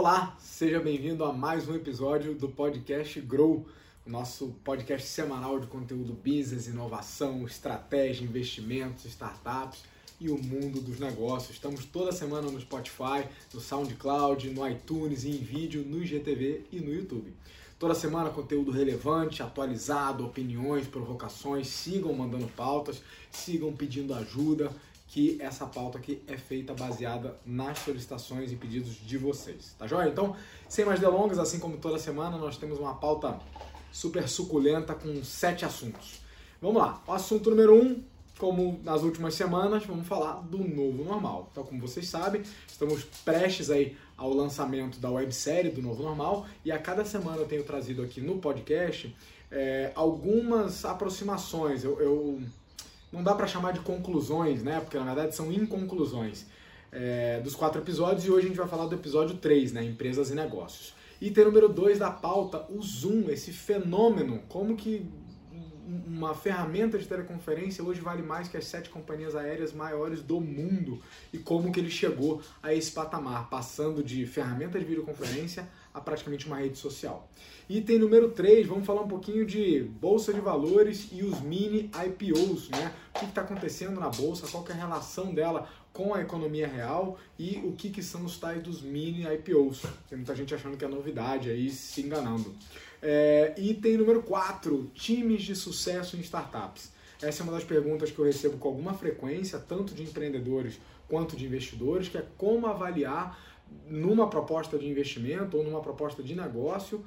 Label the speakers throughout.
Speaker 1: Olá, seja bem-vindo a mais um episódio do podcast Grow, o nosso podcast semanal de conteúdo business, inovação, estratégia, investimentos, startups e o mundo dos negócios. Estamos toda semana no Spotify, no SoundCloud, no iTunes, em vídeo, no IGTV e no YouTube. Toda semana conteúdo relevante, atualizado, opiniões, provocações. Sigam mandando pautas, sigam pedindo ajuda, que essa pauta aqui é feita baseada nas solicitações e pedidos de vocês. Tá joia? Então, sem mais delongas, assim como toda semana, nós temos uma pauta super suculenta com sete assuntos. Vamos lá. O assunto número um, como nas últimas semanas, vamos falar do novo normal. Então, como vocês sabem, estamos prestes aí ao lançamento da websérie do Novo Normal e a cada semana eu tenho trazido aqui no podcast é, algumas aproximações. Eu, eu não dá para chamar de conclusões, né? Porque na verdade são inconclusões é, dos quatro episódios e hoje a gente vai falar do episódio 3, né? Empresas e negócios. Item número 2 da pauta, o Zoom, esse fenômeno, como que uma ferramenta de teleconferência hoje vale mais que as sete companhias aéreas maiores do mundo e como que ele chegou a esse patamar, passando de ferramenta de videoconferência a praticamente uma rede social. Item número 3, vamos falar um pouquinho de bolsa de valores e os mini IPOs, né? O que está acontecendo na bolsa, qual é a relação dela com a economia real e o que, que são os tais dos mini IPOs. Tem muita gente achando que é novidade aí, se enganando. É, item número 4, times de sucesso em startups. Essa é uma das perguntas que eu recebo com alguma frequência, tanto de empreendedores quanto de investidores, que é como avaliar numa proposta de investimento ou numa proposta de negócio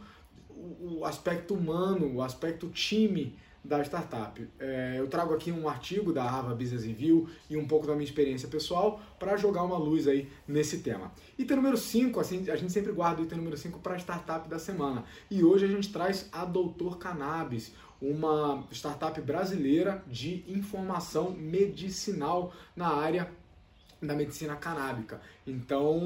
Speaker 1: o aspecto humano, o aspecto time da startup. É, eu trago aqui um artigo da Harvard Business Review e um pouco da minha experiência pessoal para jogar uma luz aí nesse tema. Item número 5, assim, a gente sempre guarda o item número 5 para a startup da semana. E hoje a gente traz a Doutor Cannabis, uma startup brasileira de informação medicinal na área da medicina canábica. Então,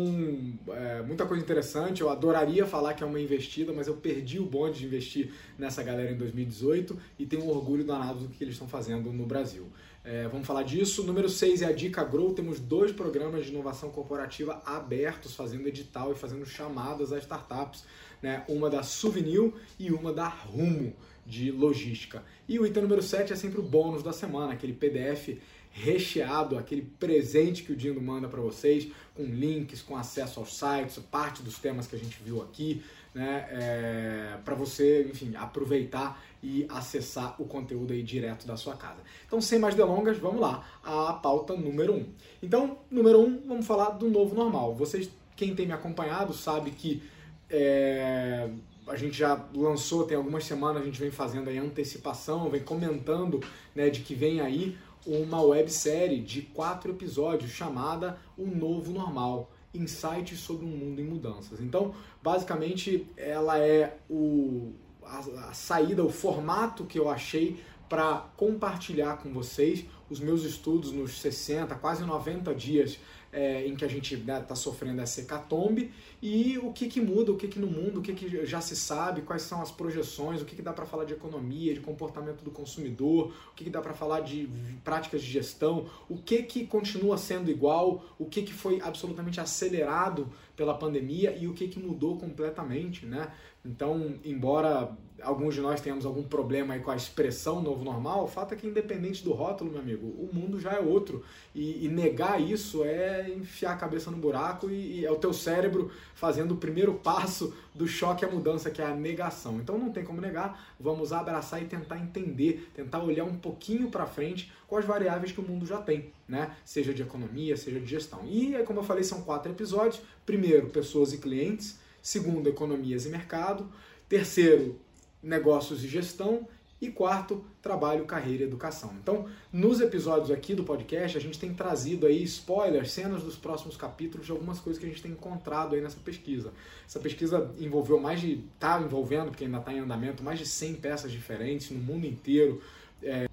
Speaker 1: é, muita coisa interessante. Eu adoraria falar que é uma investida, mas eu perdi o bonde de investir nessa galera em 2018 e tenho um orgulho danado do que eles estão fazendo no Brasil. É, vamos falar disso. Número 6 é a Dica Grow. Temos dois programas de inovação corporativa abertos, fazendo edital e fazendo chamadas a startups. Né? Uma da Souvenir e uma da Rumo de logística. E o item número 7 é sempre o bônus da semana, aquele PDF recheado, aquele presente que o Dindo manda para vocês, com links, com acesso aos sites, parte dos temas que a gente viu aqui, né, é, para você, enfim, aproveitar e acessar o conteúdo aí direto da sua casa. Então, sem mais delongas, vamos lá, a pauta número 1. Um. Então, número 1, um, vamos falar do novo normal. Vocês, quem tem me acompanhado, sabe que é, a gente já lançou, tem algumas semanas, a gente vem fazendo aí antecipação, vem comentando né, de que vem aí uma websérie de quatro episódios chamada O Novo Normal. Insights sobre um mundo em mudanças. Então, basicamente, ela é o, a, a saída, o formato que eu achei para compartilhar com vocês os meus estudos nos 60, quase 90 dias é, em que a gente está né, tá sofrendo essa hecatombe e o que, que muda, o que, que no mundo, o que, que já se sabe, quais são as projeções, o que, que dá para falar de economia, de comportamento do consumidor, o que, que dá para falar de práticas de gestão, o que, que continua sendo igual, o que, que foi absolutamente acelerado pela pandemia e o que, que mudou completamente, né? Então, embora alguns de nós tenhamos algum problema aí com a expressão novo normal, o fato é que independente do rótulo, meu amigo, o mundo já é outro. E, e negar isso é enfiar a cabeça no buraco e, e, é o teu cérebro fazendo o primeiro passo do choque à mudança, que é a negação. Então não tem como negar, vamos abraçar e tentar entender, tentar olhar um pouquinho para frente com as variáveis que o mundo já tem, né? Seja de economia, seja de gestão. E como eu falei, são quatro episódios. Primeiro, pessoas e clientes segundo, economias e mercado, terceiro, negócios e gestão e quarto, trabalho, carreira e educação. Então, nos episódios aqui do podcast, a gente tem trazido aí spoilers, cenas dos próximos capítulos de algumas coisas que a gente tem encontrado aí nessa pesquisa. Essa pesquisa envolveu mais de, tá envolvendo, porque ainda está em andamento, mais de 100 peças diferentes no mundo inteiro. É,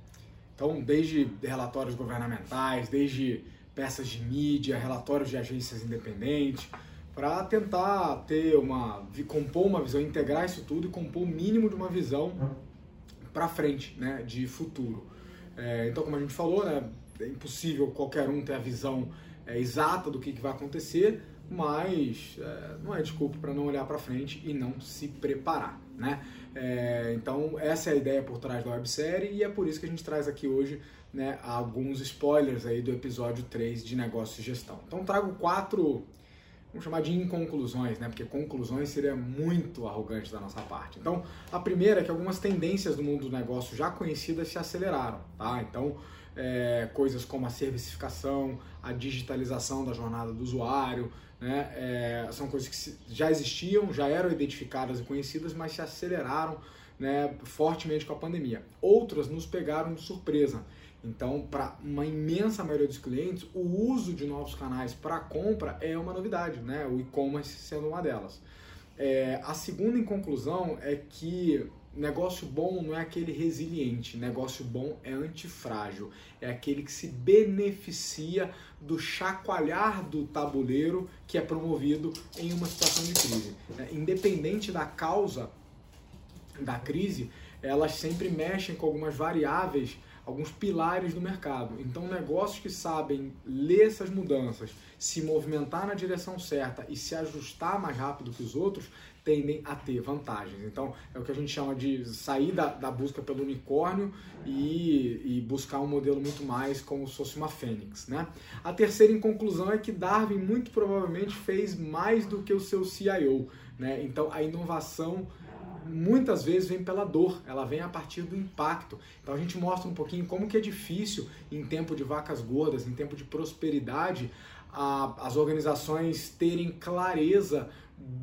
Speaker 1: então, desde relatórios governamentais, desde peças de mídia, relatórios de agências independentes, para tentar ter uma compor uma visão, integrar isso tudo e compor o mínimo de uma visão para frente, né, de futuro. É, então, como a gente falou, né, é impossível qualquer um ter a visão é, exata do que, que vai acontecer, mas é, não é desculpa para não olhar para frente e não se preparar, né? É, então essa é a ideia por trás da websérie e é por isso que a gente traz aqui hoje né, alguns spoilers aí do episódio 3 de negócio e gestão. Então trago quatro, vamos chamar de inconclusões, né, porque conclusões seria muito arrogante da nossa parte. Então a primeira é que algumas tendências do mundo do negócio já conhecidas se aceleraram, tá? Então é, coisas como a servicificação, a digitalização da jornada do usuário, né, é, são coisas que já existiam, já eram identificadas e conhecidas, mas se aceleraram né, fortemente com a pandemia. Outras nos pegaram de surpresa. Então, para uma imensa maioria dos clientes, o uso de novos canais para compra é uma novidade, né? o e-commerce sendo uma delas. É, a segunda em conclusão é que negócio bom não é aquele resiliente, negócio bom é antifrágil, é aquele que se beneficia do chacoalhar do tabuleiro que é promovido em uma situação de crise. É, independente da causa da crise, elas sempre mexem com algumas variáveis alguns pilares do mercado. Então, negócios que sabem ler essas mudanças, se movimentar na direção certa e se ajustar mais rápido que os outros, tendem a ter vantagens. Então, é o que a gente chama de sair da, da busca pelo unicórnio e, e, buscar um modelo muito mais como se fosse uma fênix. Né? A terceira, em conclusão, é que Darwin muito provavelmente fez mais do que o seu CIO. Né? Então, a inovação muitas vezes vem pela dor, ela vem a partir do impacto. Então a gente mostra um pouquinho como que é difícil em tempo de vacas gordas, em tempo de prosperidade, a, as organizações terem clareza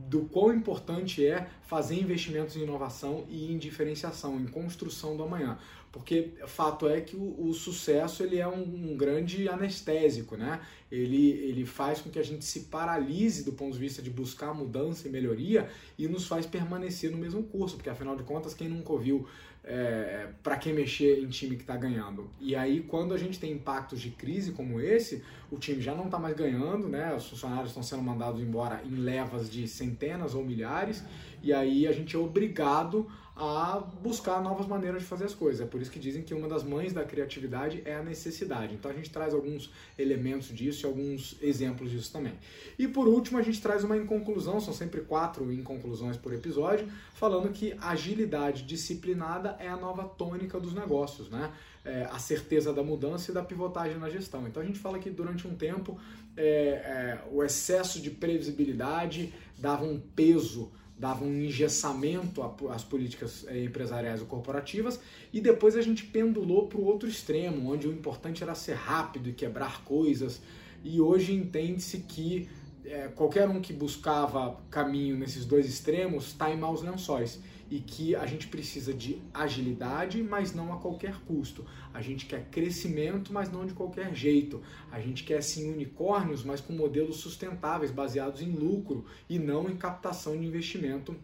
Speaker 1: do quão importante é fazer investimentos em inovação e em diferenciação, em construção do amanhã. Porque fato é que o, o sucesso ele é um, um, grande anestésico, né? Ele, ele faz com que a gente se paralise do ponto de vista de buscar mudança e melhoria e nos faz permanecer no mesmo curso, porque afinal de contas, quem nunca ouviu é, para quem mexer em time que está ganhando. E aí, quando a gente tem impactos de crise como esse, o time já não está mais ganhando, né? Os funcionários estão sendo mandados embora em levas de centenas ou milhares, e aí a gente é obrigado a buscar novas maneiras de fazer as coisas. É por isso que dizem que uma das mães da criatividade é a necessidade. Então a gente traz alguns elementos disso e alguns exemplos disso também. E por último, a gente traz uma inconclusão, são sempre quatro inconclusões por episódio, falando que agilidade disciplinada é a nova tônica dos negócios, né? É, a certeza da mudança e da pivotagem na gestão. Então a gente fala que durante um tempo é, é, o excesso de previsibilidade dava um peso dava um engessamento às políticas eh, empresariais ou corporativas, e depois a gente pendulou para o outro extremo, onde o importante era ser rápido e quebrar coisas, e hoje entende-se que é, qualquer um que buscava caminho nesses dois extremos está em maus lençóis e que a gente precisa de agilidade, mas não a qualquer custo. A gente quer crescimento, mas não de qualquer jeito. A gente quer sim unicórnios, mas com modelos sustentáveis, baseados em lucro e não em captação de investimento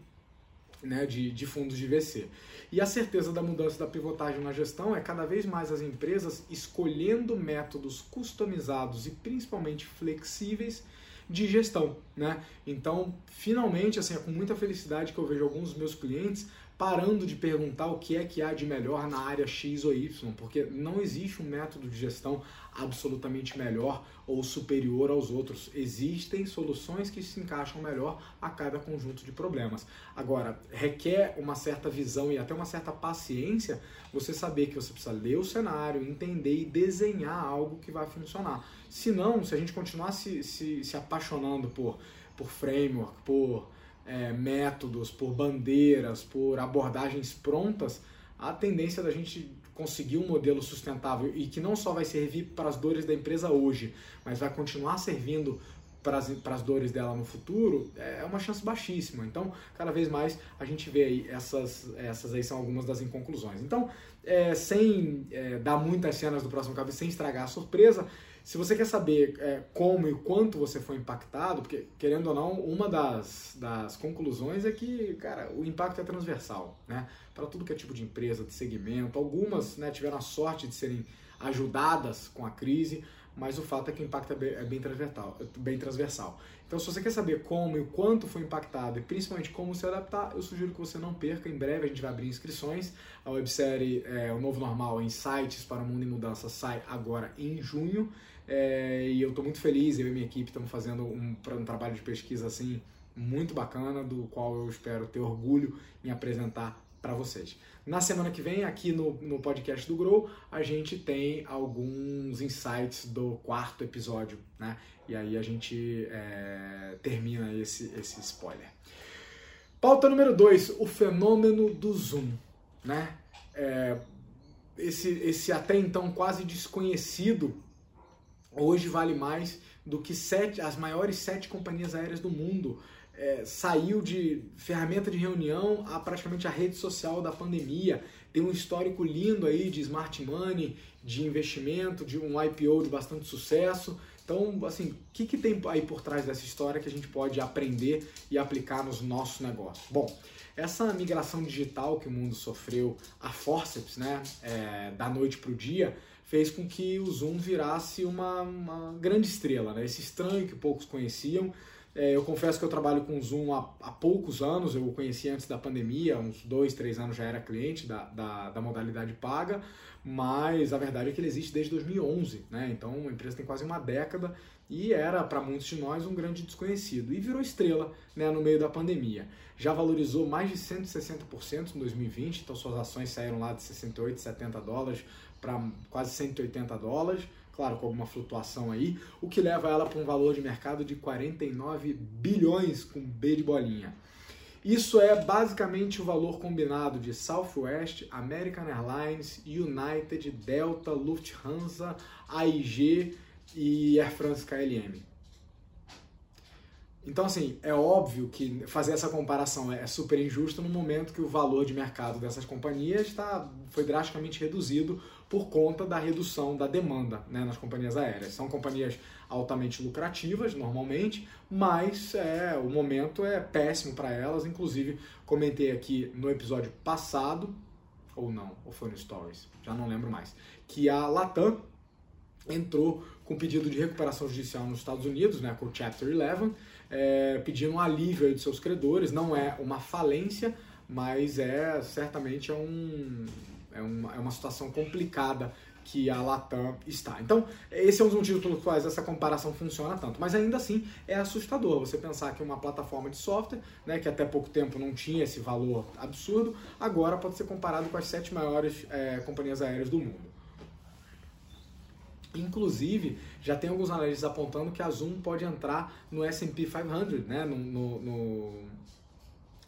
Speaker 1: né, de, de fundos de VC. E a certeza da mudança da pivotagem na gestão é cada vez mais as empresas escolhendo métodos customizados e principalmente flexíveis de gestão, né? Então, finalmente, assim, é com muita felicidade que eu vejo alguns dos meus clientes parando de perguntar o que é que há de melhor na área X ou Y, porque não existe um método de gestão absolutamente melhor ou superior aos outros. Existem soluções que se encaixam melhor a cada conjunto de problemas. Agora, requer uma certa visão e até uma certa paciência você saber que você precisa ler o cenário, entender e desenhar algo que vai funcionar. Se não, se a gente continuar se, se, se apaixonando por, por framework, por é, métodos, por bandeiras, por abordagens prontas, a tendência da gente conseguir um modelo sustentável e que não só vai servir para as dores da empresa hoje, mas vai continuar servindo para as, para as dores dela no futuro, é uma chance baixíssima. Então, cada vez mais a gente vê aí essas, essas aí são algumas das inconclusões. Então, é, sem é, dar muitas cenas do próximo capítulo, sem estragar a surpresa, se você quer saber é, como e quanto você foi impactado, porque, querendo ou não, uma das, das conclusões é que, cara, o impacto é transversal, né? Para tudo que é tipo de empresa, de segmento. Algumas né, tiveram a sorte de serem ajudadas com a crise, mas o fato é que o impacto é bem, é bem, transversal, bem transversal. Então, se você quer saber como e o quanto foi impactado e principalmente como se adaptar, eu sugiro que você não perca. Em breve a gente vai abrir inscrições. A websérie é, O Novo Normal Insights para o Mundo em Mudança sai agora em junho. É, e eu estou muito feliz, eu e minha equipe estamos fazendo um, um trabalho de pesquisa assim muito bacana, do qual eu espero ter orgulho em apresentar para vocês. Na semana que vem, aqui no, no podcast do Grow, a gente tem alguns insights do quarto episódio, né? E aí a gente é, termina esse, esse spoiler. Pauta número 2, o fenômeno do Zoom, né? É, esse, esse até então quase desconhecido, hoje vale mais do que sete, as maiores sete companhias aéreas do mundo é, saiu de ferramenta de reunião a praticamente a rede social da pandemia. Tem um histórico lindo aí de smart money, de investimento, de um IPO de bastante sucesso. Então, assim, o que, que tem aí por trás dessa história que a gente pode aprender e aplicar nos nossos negócios? Bom, essa migração digital que o mundo sofreu a forceps, né, é, da noite para o dia, fez com que o Zoom virasse uma, uma grande estrela, né? Esse estranho que poucos conheciam, é, eu confesso que eu trabalho com Zoom há, há, poucos anos, eu o conheci antes da pandemia, uns dois, três anos já era cliente da, da, da, modalidade paga, mas a verdade é que ele existe desde 2011, né? então a empresa tem quase uma década e era para muitos de nós um grande desconhecido e virou estrela né, no meio da pandemia. Já valorizou mais de 160% em 2020, então suas ações saíram lá de 68, 70 dólares para quase 180 dólares claro, com alguma flutuação aí, o que leva ela para um valor de mercado de 49 bilhões com B de bolinha. Isso é basicamente o valor combinado de Southwest, American Airlines, United, Delta, Lufthansa, AIG e Air France KLM. Então, assim, é óbvio que fazer essa comparação é super injusto no momento que o valor de mercado dessas companhias tá, foi drasticamente reduzido por conta da redução da demanda né, nas companhias aéreas. São companhias altamente lucrativas, normalmente, mas é, o momento é péssimo para elas. Inclusive, comentei aqui no episódio passado, ou não, ou foi no Stories, já não lembro mais, que a Latam entrou com pedido de recuperação judicial nos Estados Unidos, né, com o Chapter 11, é, pedindo um alívio de seus credores. Não é uma falência, mas é certamente é, um, é, uma, é uma situação complicada que a Latam está. Então, esse é um dos motivos pelos quais essa comparação funciona tanto. Mas ainda assim é assustador você pensar que uma plataforma de software, né, que até pouco tempo não tinha esse valor absurdo, agora pode ser comparado com as sete maiores é, companhias aéreas do mundo. Inclusive, já tem alguns analistas apontando que a Zoom pode entrar no S&P 500, né, no, no, no,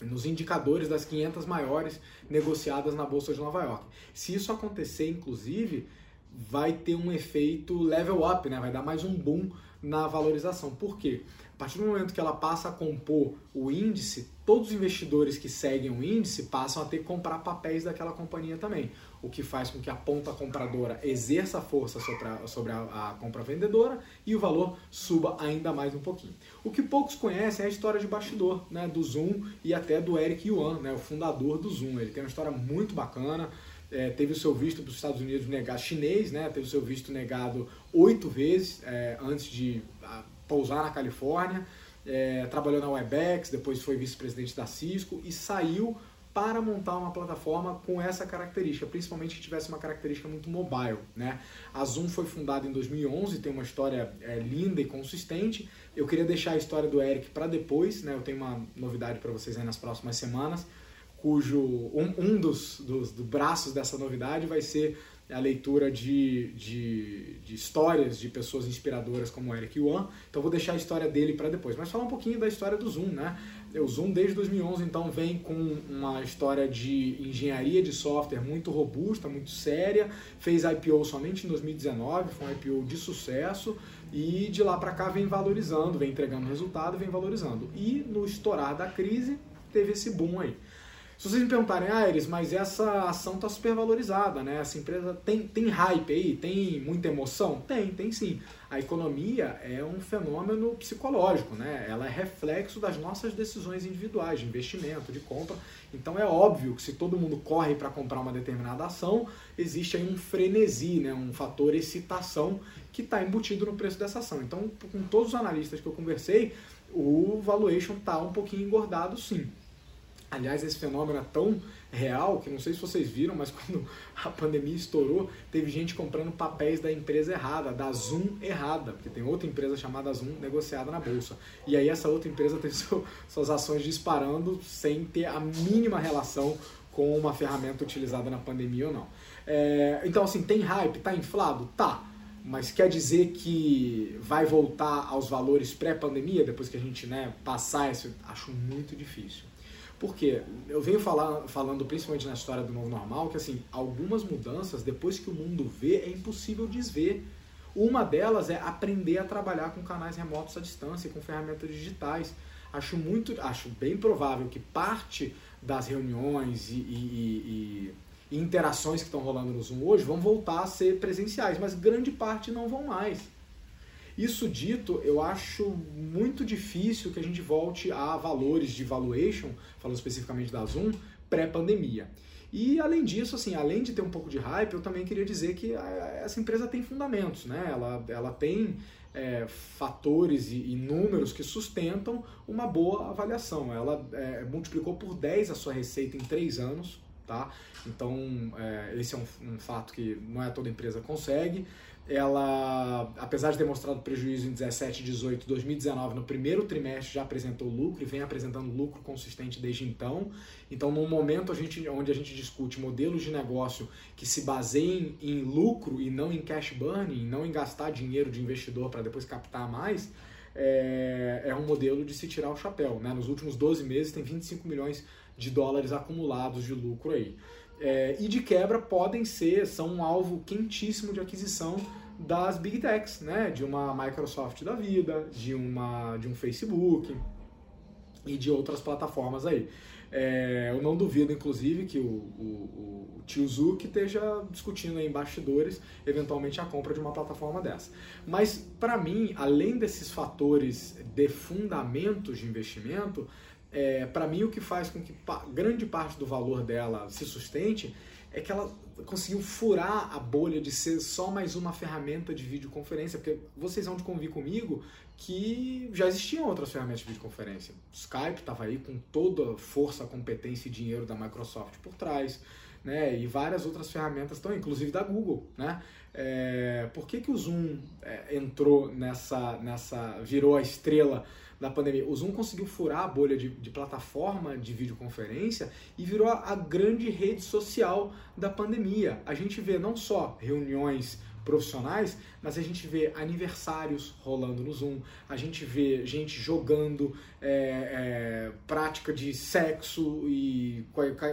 Speaker 1: nos indicadores das 500 maiores negociadas na Bolsa de Nova York. Se isso acontecer, inclusive, vai ter um efeito level up, né, vai dar mais um boom na valorização. Por quê? A partir do momento que ela passa a compor o índice, todos os investidores que seguem o índice passam a ter que comprar papéis daquela companhia também, o que faz com que a ponta compradora exerça força sobre a, sobre a, a compra vendedora e o valor suba ainda mais um pouquinho. O que poucos conhecem é a história de bastidor né, do Zoom e até do Eric Yuan, né, o fundador do Zoom. Ele tem uma história muito bacana. É, teve o seu visto para os Estados Unidos negado, chinês, né? Teve o seu visto negado oito vezes é, antes de pousar na Califórnia, é, trabalhou na Webex, depois foi vice-presidente da Cisco e saiu para montar uma plataforma com essa característica, principalmente que tivesse uma característica muito mobile. Né? A Zoom foi fundada em 2011, tem uma história é, linda e consistente. Eu queria deixar a história do Eric para depois, né? eu tenho uma novidade para vocês aí nas próximas semanas, cujo um, um dos, dos, dos braços dessa novidade vai ser a leitura de, de, de, histórias de pessoas inspiradoras como Eric Yuan. Então vou deixar a história dele para depois. Mas falar um pouquinho da história do Zoom, né? O Zoom desde 2011 então vem com uma história de engenharia de software muito robusta, muito séria. Fez IPO somente em 2019, foi um IPO de sucesso e de lá para cá vem valorizando, vem entregando resultado, vem valorizando. E no estourar da crise teve esse boom aí. Se vocês me perguntarem, ah, Iris, mas essa ação está super valorizada, né? Essa empresa tem, tem hype aí, tem muita emoção? Tem, tem sim. A economia é um fenômeno psicológico, né? Ela é reflexo das nossas decisões individuais de investimento, de compra. Então é óbvio que se todo mundo corre para comprar uma determinada ação, existe aí um frenesi, né? um fator excitação que está embutido no preço dessa ação. Então, com todos os analistas que eu conversei, o valuation está um pouquinho engordado sim. Aliás, esse fenômeno é tão real que não sei se vocês viram, mas quando a pandemia estourou, teve gente comprando papéis da empresa errada, da Zoom errada, porque tem outra empresa chamada Zoom negociada na bolsa. E aí essa outra empresa teve seu, suas ações disparando sem ter a mínima relação com uma ferramenta utilizada na pandemia ou não. É, então, assim, tem hype, tá inflado? Tá. Mas quer dizer que vai voltar aos valores pré-pandemia, depois que a gente né, passar isso? Acho muito difícil. Porque eu venho falar, falando principalmente na história do novo normal que assim, algumas mudanças, depois que o mundo vê, é impossível desver. Uma delas é aprender a trabalhar com canais remotos à distância, com ferramentas digitais. Acho muito, acho bem provável que parte das reuniões e, e, e, e interações que estão rolando no Zoom hoje vão voltar a ser presenciais, mas grande parte não vão mais. Isso dito, eu acho muito difícil que a gente volte a valores de valuation, falando especificamente da Zoom, pré-pandemia. E além disso, assim, além de ter um pouco de hype, eu também queria dizer que essa empresa tem fundamentos, né? Ela, ela tem é, fatores e, e, números que sustentam uma boa avaliação. Ela é, multiplicou por 10 a sua receita em 3 anos, tá? Então, é, esse é um, um, fato que não é toda empresa consegue ela, apesar de ter mostrado prejuízo em 17, 18, 2019, no primeiro trimestre já apresentou lucro e vem apresentando lucro consistente desde então. Então, num momento a gente, onde a gente discute modelos de negócio que se baseiem em lucro e não em cash burning, não em gastar dinheiro de investidor para depois captar mais, é, é, um modelo de se tirar o chapéu. Né? Nos últimos 12 meses tem 25 milhões de dólares acumulados de lucro aí. É, e de quebra podem ser, são um alvo quentíssimo de aquisição das big techs, né? De uma Microsoft da vida, de, uma, de um Facebook e de outras plataformas aí. É, eu não duvido, inclusive, que o, o, o tio Zuck esteja discutindo em bastidores, eventualmente, a compra de uma plataforma dessa. Mas, para mim, além desses fatores de fundamentos de investimento, é, para mim o que faz com que grande parte do valor dela se sustente é que ela conseguiu furar a bolha de ser só mais uma ferramenta de videoconferência, porque vocês vão de convir comigo que já existiam outras ferramentas de videoconferência. Skype estava aí com toda a força, competência e dinheiro da Microsoft por trás, né? E várias outras ferramentas estão, inclusive da Google, né? É, por que, que o Zoom é, entrou nessa, nessa, virou a estrela da pandemia. O Zoom conseguiu furar a bolha de, de plataforma de videoconferência e virou a, a grande rede social da pandemia. A gente vê não só reuniões profissionais, mas a gente vê aniversários rolando no Zoom, a gente vê gente jogando, é, é, prática de sexo e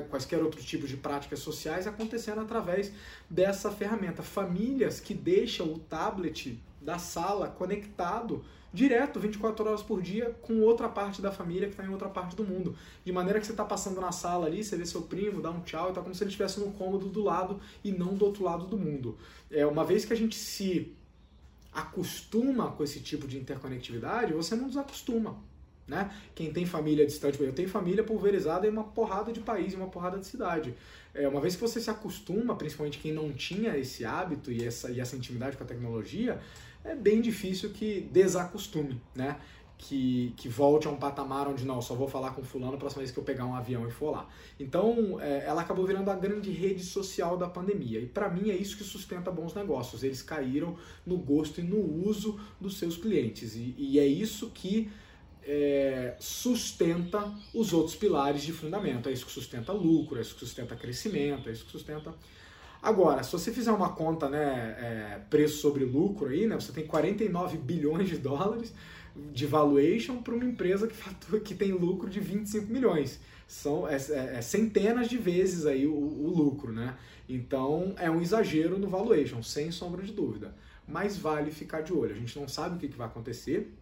Speaker 1: quaisquer outros tipos de práticas sociais acontecendo através dessa ferramenta. Famílias que deixam o tablet da sala conectado direto, 24 horas por dia, com outra parte da família que está em outra parte do mundo. De maneira que você está passando na sala ali, você vê seu primo, dá um tchau, e tá como se ele estivesse no cômodo do lado e não do outro lado do mundo. É, uma vez que a gente se acostuma com esse tipo de interconectividade, você não desacostuma. Né? Quem tem família distante, eu tenho família pulverizada em uma porrada de país, em uma porrada de cidade. É, uma vez que você se acostuma, principalmente quem não tinha esse hábito e essa, e essa intimidade com a tecnologia, é bem difícil que desacostume, né? Que, que volte a um patamar onde não, só vou falar com fulano a próxima vez que eu pegar um avião e for lá. Então, é, ela acabou virando a grande rede social da pandemia. E para mim é isso que sustenta bons negócios. Eles caíram no gosto e no uso dos seus clientes. E, e é isso que é, sustenta os outros pilares de fundamento. É isso que sustenta lucro, é isso que sustenta crescimento, é isso que sustenta Agora, se você fizer uma conta, né, é, preço sobre lucro aí, né, você tem 49 bilhões de dólares de valuation para uma empresa que, fatura, que tem lucro de 25 milhões. São é, é, é centenas de vezes aí o, o, lucro, né? Então é um exagero no valuation, sem sombra de dúvida. Mas vale ficar de olho. A gente não sabe o que, que vai acontecer,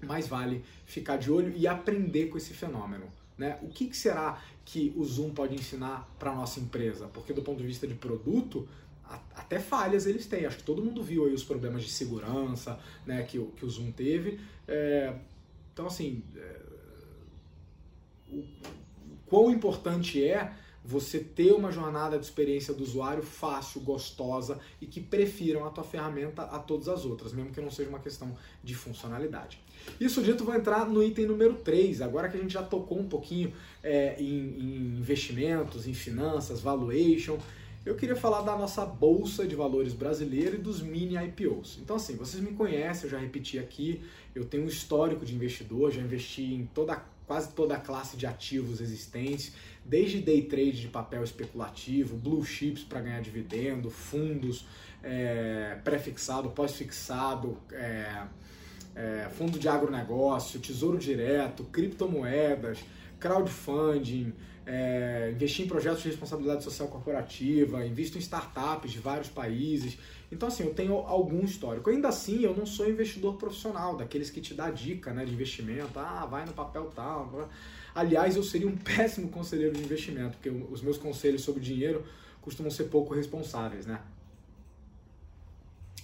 Speaker 1: mas vale ficar de olho e aprender com esse fenômeno. Né? O que, que será que o Zoom pode ensinar para nossa empresa? Porque do ponto de vista de produto, até falhas eles têm. Acho que todo mundo viu aí os problemas de segurança né, que, que o Zoom teve. É, então, assim, é, o, quão importante é você ter uma jornada de experiência do usuário fácil, gostosa e que prefiram a tua ferramenta a todas as outras, mesmo que não seja uma questão de funcionalidade. Isso dito, vou entrar no item número 3, agora que a gente já tocou um pouquinho é, em, em investimentos, em finanças, valuation, eu queria falar da nossa bolsa de valores brasileira e dos mini IPOs. Então, assim, vocês me conhecem, eu já repeti aqui, eu tenho um histórico de investidor, já investi em toda, quase toda a classe de ativos existentes, desde day trade de papel especulativo, blue chips para ganhar dividendo, fundos, é, pré-fixado, pós-fixado, é, é, fundo de agronegócio, tesouro direto, criptomoedas, crowdfunding, é, investir em projetos de responsabilidade social corporativa, invisto em startups de vários países. Então, assim, eu tenho algum histórico. Ainda assim, eu não sou investidor profissional, daqueles que te dá dica né, de investimento. Ah, vai no papel tal. Aliás, eu seria um péssimo conselheiro de investimento, porque os meus conselhos sobre dinheiro costumam ser pouco responsáveis, né?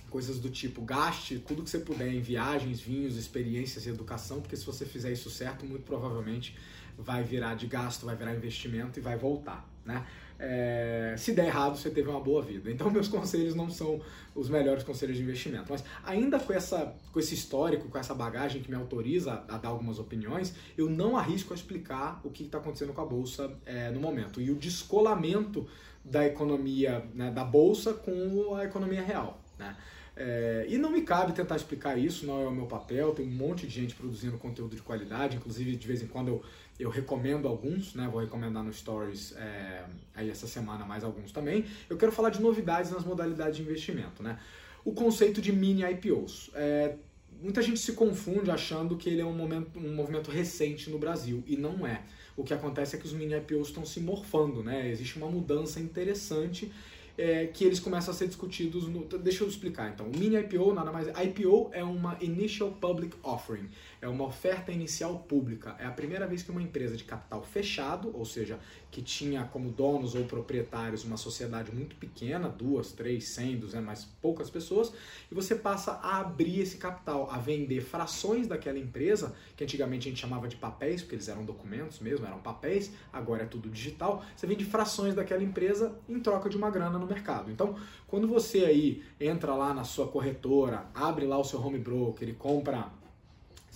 Speaker 1: Coisas do tipo, gaste tudo que você puder em viagens, vinhos, experiências e educação, porque se você fizer isso certo, muito provavelmente vai virar de gasto, vai virar investimento e vai voltar, né? É, se der errado, você teve uma boa vida. Então, meus conselhos não são os melhores conselhos de investimento. Mas, ainda com, essa, com esse histórico, com essa bagagem que me autoriza a dar algumas opiniões, eu não arrisco a explicar o que está acontecendo com a bolsa é, no momento e o descolamento da economia né, da bolsa com a economia real. Né? É, e não me cabe tentar explicar isso, não é o meu papel. Tem um monte de gente produzindo conteúdo de qualidade, inclusive de vez em quando eu, eu recomendo alguns, né? Vou recomendar no Stories é, aí essa semana mais alguns também. Eu quero falar de novidades nas modalidades de investimento, né? O conceito de mini IPOs. É, muita gente se confunde achando que ele é um, momento, um movimento recente no Brasil, e não é. O que acontece é que os mini IPOs estão se morfando, né? Existe uma mudança interessante é, que eles começam a ser discutidos no. Deixa eu explicar então. O mini IPO nada mais. IPO é uma Initial Public Offering, é uma oferta inicial pública. É a primeira vez que uma empresa de capital fechado, ou seja, que tinha como donos ou proprietários uma sociedade muito pequena, duas, três, cem, duzentas, mais poucas pessoas, e você passa a abrir esse capital, a vender frações daquela empresa, que antigamente a gente chamava de papéis, porque eles eram documentos mesmo, eram papéis, agora é tudo digital. Você vende frações daquela empresa em troca de uma grana no mercado. Então, quando você aí entra lá na sua corretora, abre lá o seu home broker e compra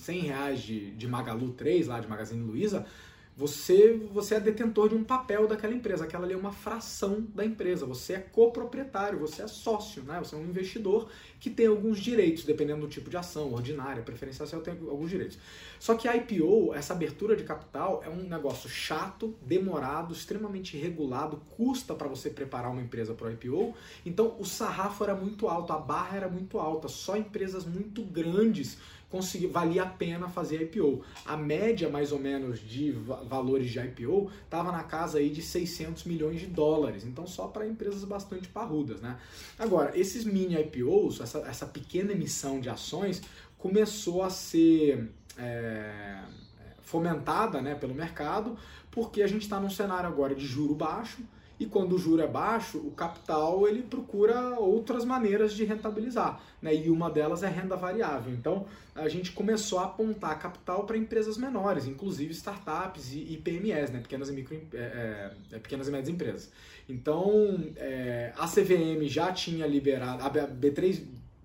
Speaker 1: 100 reais de, de Magalu 3, lá de Magazine Luiza, você, você é detentor de um papel daquela empresa, aquela ali é uma fração da empresa, você é coproprietário, você é sócio, né? você é um investidor que tem alguns direitos, dependendo do tipo de ação, ordinária, preferencial, tem alguns direitos. Só que a IPO, essa abertura de capital, é um negócio chato, demorado, extremamente regulado, custa para você preparar uma empresa para o IPO, então o sarrafo era muito alto, a barra era muito alta, só empresas muito grandes conseguir, valia a pena fazer IPO. A média, mais ou menos, de valores de IPO estava na casa aí de 600 milhões de dólares. Então, só para empresas bastante parrudas, né? Agora, esses mini IPOs, essa, essa pequena emissão de ações, começou a ser é, fomentada né, pelo mercado, porque a gente está num cenário agora de juro baixo, e quando o juro é baixo, o capital ele procura outras maneiras de rentabilizar, né? E uma delas é renda variável. Então a gente começou a apontar capital para empresas menores, inclusive startups e, e PMEs, né? Pequenas e micro, é, é, é, pequenas e médias empresas. Então é, a CVM já tinha liberado, a B3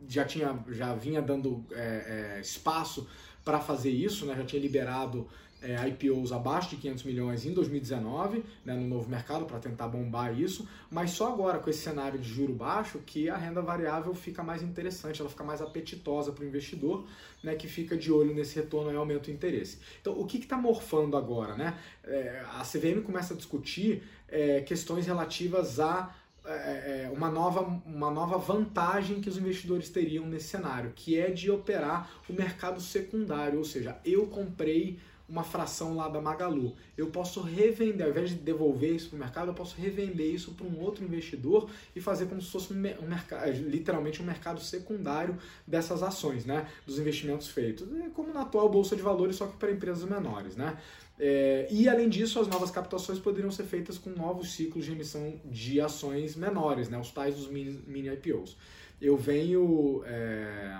Speaker 1: já tinha já vinha dando é, é, espaço para fazer isso, né? Já tinha liberado é, IPOs abaixo de 500 milhões em 2019, né, no novo mercado, para tentar bombar isso, mas só agora com esse cenário de juro baixo que a renda variável fica mais interessante, ela fica mais apetitosa para o investidor, né, que fica de olho nesse retorno e aumenta o interesse. Então, o que está morfando agora? Né? É, a CVM começa a discutir é, questões relativas a é, uma, nova, uma nova vantagem que os investidores teriam nesse cenário, que é de operar o mercado secundário, ou seja, eu comprei uma fração lá da Magalu. Eu posso revender, ao invés de devolver isso para o mercado, eu posso revender isso para um outro investidor e fazer como se fosse um, um mercado, literalmente um mercado secundário dessas ações, né? Dos investimentos feitos. É como na atual Bolsa de Valores, só que para empresas menores, né? É, e além disso, as novas captações poderiam ser feitas com novos ciclos de emissão de ações menores, né? Os tais dos mini, mini IPOs. Eu venho. É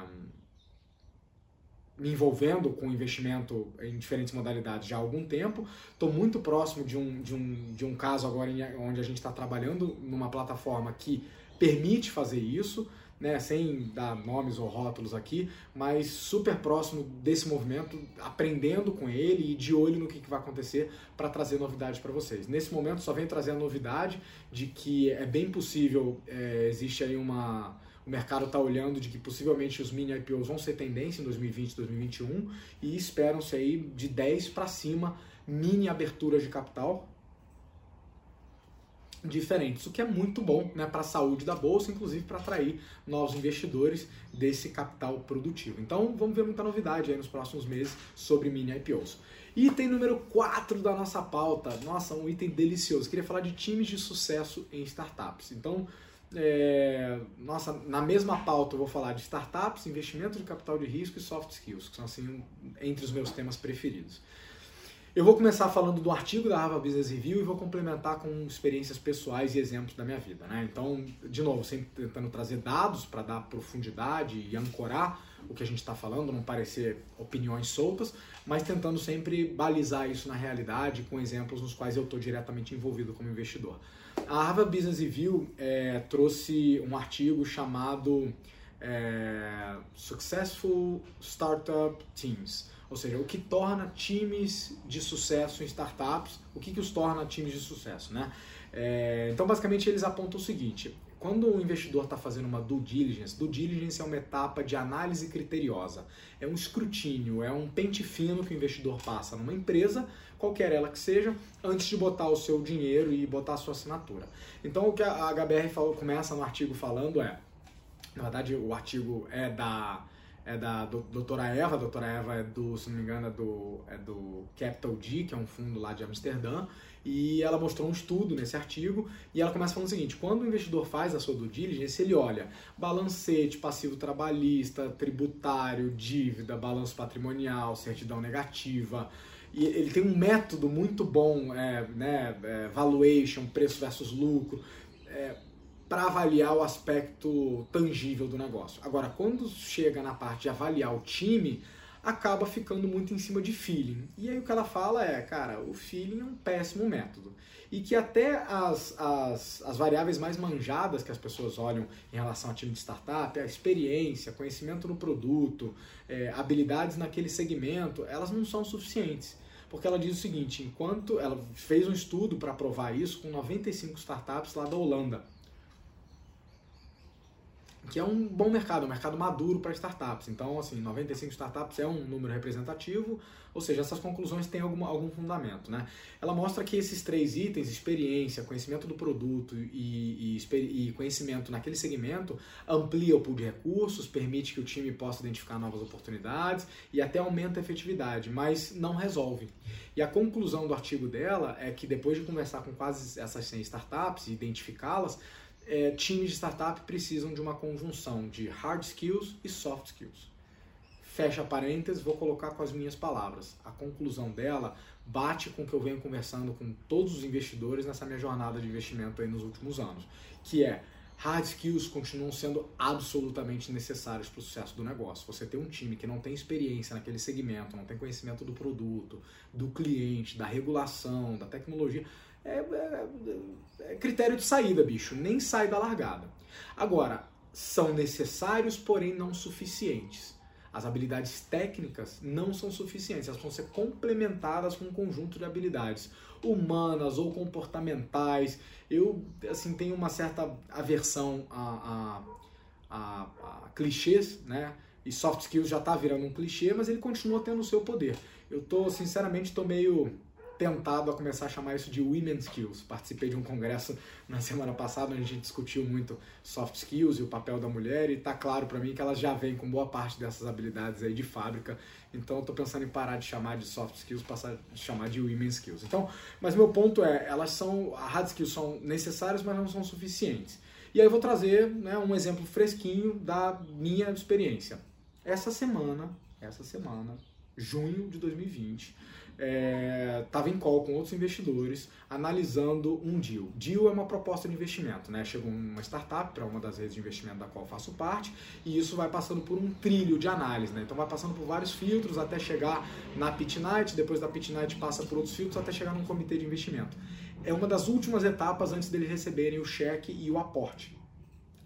Speaker 1: me envolvendo com investimento em diferentes modalidades já há algum tempo. Estou muito próximo de um, de um, de um caso agora em, onde a gente está trabalhando numa plataforma que permite fazer isso né, sem dar nomes ou rótulos aqui, mas super próximo desse movimento, aprendendo com ele e de olho no que, que vai acontecer para trazer novidades para vocês. Nesse momento só vem trazer a novidade de que é bem possível, é, existe aí uma o mercado está olhando de que possivelmente os mini IPOs vão ser tendência em 2020, 2021 e esperam-se aí de 10 para cima mini aberturas de capital, diferentes, o que é muito bom né, para a saúde da bolsa, inclusive para atrair novos investidores desse capital produtivo. Então vamos ver muita novidade aí nos próximos meses sobre mini IPOs. Item número 4 da nossa pauta, nossa, um item delicioso. Queria falar de times de sucesso em startups. Então, é, nossa, na mesma pauta eu vou falar de startups, investimento de capital de risco e soft skills, que são assim entre os meus temas preferidos. Eu vou começar falando do artigo da Harvard Business Review e vou complementar com experiências pessoais e exemplos da minha vida. Né? Então, de novo, sempre tentando trazer dados para dar profundidade e ancorar o que a gente está falando, não parecer opiniões soltas, mas tentando sempre balizar isso na realidade com exemplos nos quais eu estou diretamente envolvido como investidor. A Harvard Business Review é, trouxe um artigo chamado é, Successful Startup Teams ou seja, o que torna times de sucesso em startups, o que, que os torna times de sucesso, né? É, então, basicamente, eles apontam o seguinte: quando o investidor está fazendo uma due diligence, due diligence é uma etapa de análise criteriosa, é um escrutínio, é um pente fino que o investidor passa numa empresa, qualquer ela que seja, antes de botar o seu dinheiro e botar a sua assinatura. Então, o que a HBR falou, começa no artigo falando é, na verdade, o artigo é da é da doutora Eva, a doutora Eva é do, se não me engano, é do, é do Capital G, que é um fundo lá de Amsterdã, e ela mostrou um estudo nesse artigo, e ela começa falando o seguinte, quando o investidor faz a sua due diligence, ele olha balancete, passivo trabalhista, tributário, dívida, balanço patrimonial, certidão negativa, e ele tem um método muito bom, é, né, é, valuation, preço versus lucro, é, para avaliar o aspecto tangível do negócio. Agora, quando chega na parte de avaliar o time, acaba ficando muito em cima de feeling. E aí o que ela fala é, cara, o feeling é um péssimo método. E que até as, as, as variáveis mais manjadas que as pessoas olham em relação a time de startup, a experiência, conhecimento no produto, é, habilidades naquele segmento, elas não são suficientes. Porque ela diz o seguinte, enquanto ela fez um estudo para provar isso com 95 startups lá da Holanda que é um bom mercado, um mercado maduro para startups. Então, assim, 95 startups é um número representativo, ou seja, essas conclusões têm algum, algum fundamento. Né? Ela mostra que esses três itens, experiência, conhecimento do produto e, e, e conhecimento naquele segmento, amplia o pool de recursos, permite que o time possa identificar novas oportunidades e até aumenta a efetividade, mas não resolve. E a conclusão do artigo dela é que depois de conversar com quase essas 100 startups e identificá-las, é, times de startup precisam de uma conjunção de hard skills e soft skills. Fecha parênteses, vou colocar com as minhas palavras. A conclusão dela bate com o que eu venho conversando com todos os investidores nessa minha jornada de investimento aí nos últimos anos, que é hard skills continuam sendo absolutamente necessários para o sucesso do negócio. Você ter um time que não tem experiência naquele segmento, não tem conhecimento do produto, do cliente, da regulação, da tecnologia, é, é, é critério de saída, bicho. Nem sai da largada. Agora, são necessários, porém não suficientes. As habilidades técnicas não são suficientes, elas vão ser complementadas com um conjunto de habilidades humanas ou comportamentais. Eu assim tenho uma certa aversão a, a, a, a clichês, né? E soft skills já está virando um clichê, mas ele continua tendo o seu poder. Eu tô sinceramente tô meio tentado a começar a chamar isso de Women Skills. Participei de um congresso na semana passada onde a gente discutiu muito soft skills e o papel da mulher e tá claro para mim que elas já vêm com boa parte dessas habilidades aí de fábrica. Então eu tô pensando em parar de chamar de soft skills, passar de chamar de women skills. Então, mas meu ponto é, elas são hard skills são necessárias, mas não são suficientes. E aí eu vou trazer, né, um exemplo fresquinho da minha experiência. Essa semana, essa semana, junho de 2020, estava é, em call com outros investidores analisando um deal. Deal é uma proposta de investimento, né? Chegou uma startup para uma das redes de investimento da qual faço parte e isso vai passando por um trilho de análise, né? Então vai passando por vários filtros até chegar na Pit Night, depois da Pit Night passa por outros filtros até chegar num comitê de investimento. É uma das últimas etapas antes deles receberem o cheque e o aporte.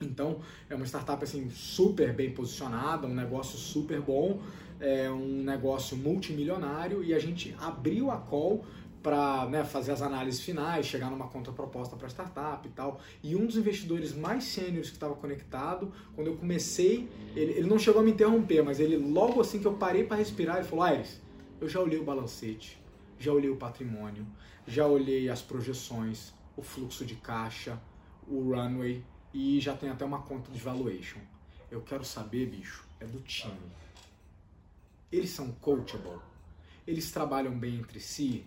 Speaker 1: Então, é uma startup assim super bem posicionada, um negócio super bom, é um negócio multimilionário e a gente abriu a call para né, fazer as análises finais, chegar numa contraproposta para a startup e tal. E um dos investidores mais sêniores que estava conectado, quando eu comecei, ele, ele, não chegou a me interromper, mas ele logo assim que eu parei para respirar, ele falou: Aires, eu já olhei o balancete, já olhei o patrimônio, já olhei as projeções, o fluxo de caixa, o runway e já tem até uma conta de valuation. Eu quero saber, bicho, é do time. Eles são coachable? Eles trabalham bem entre si?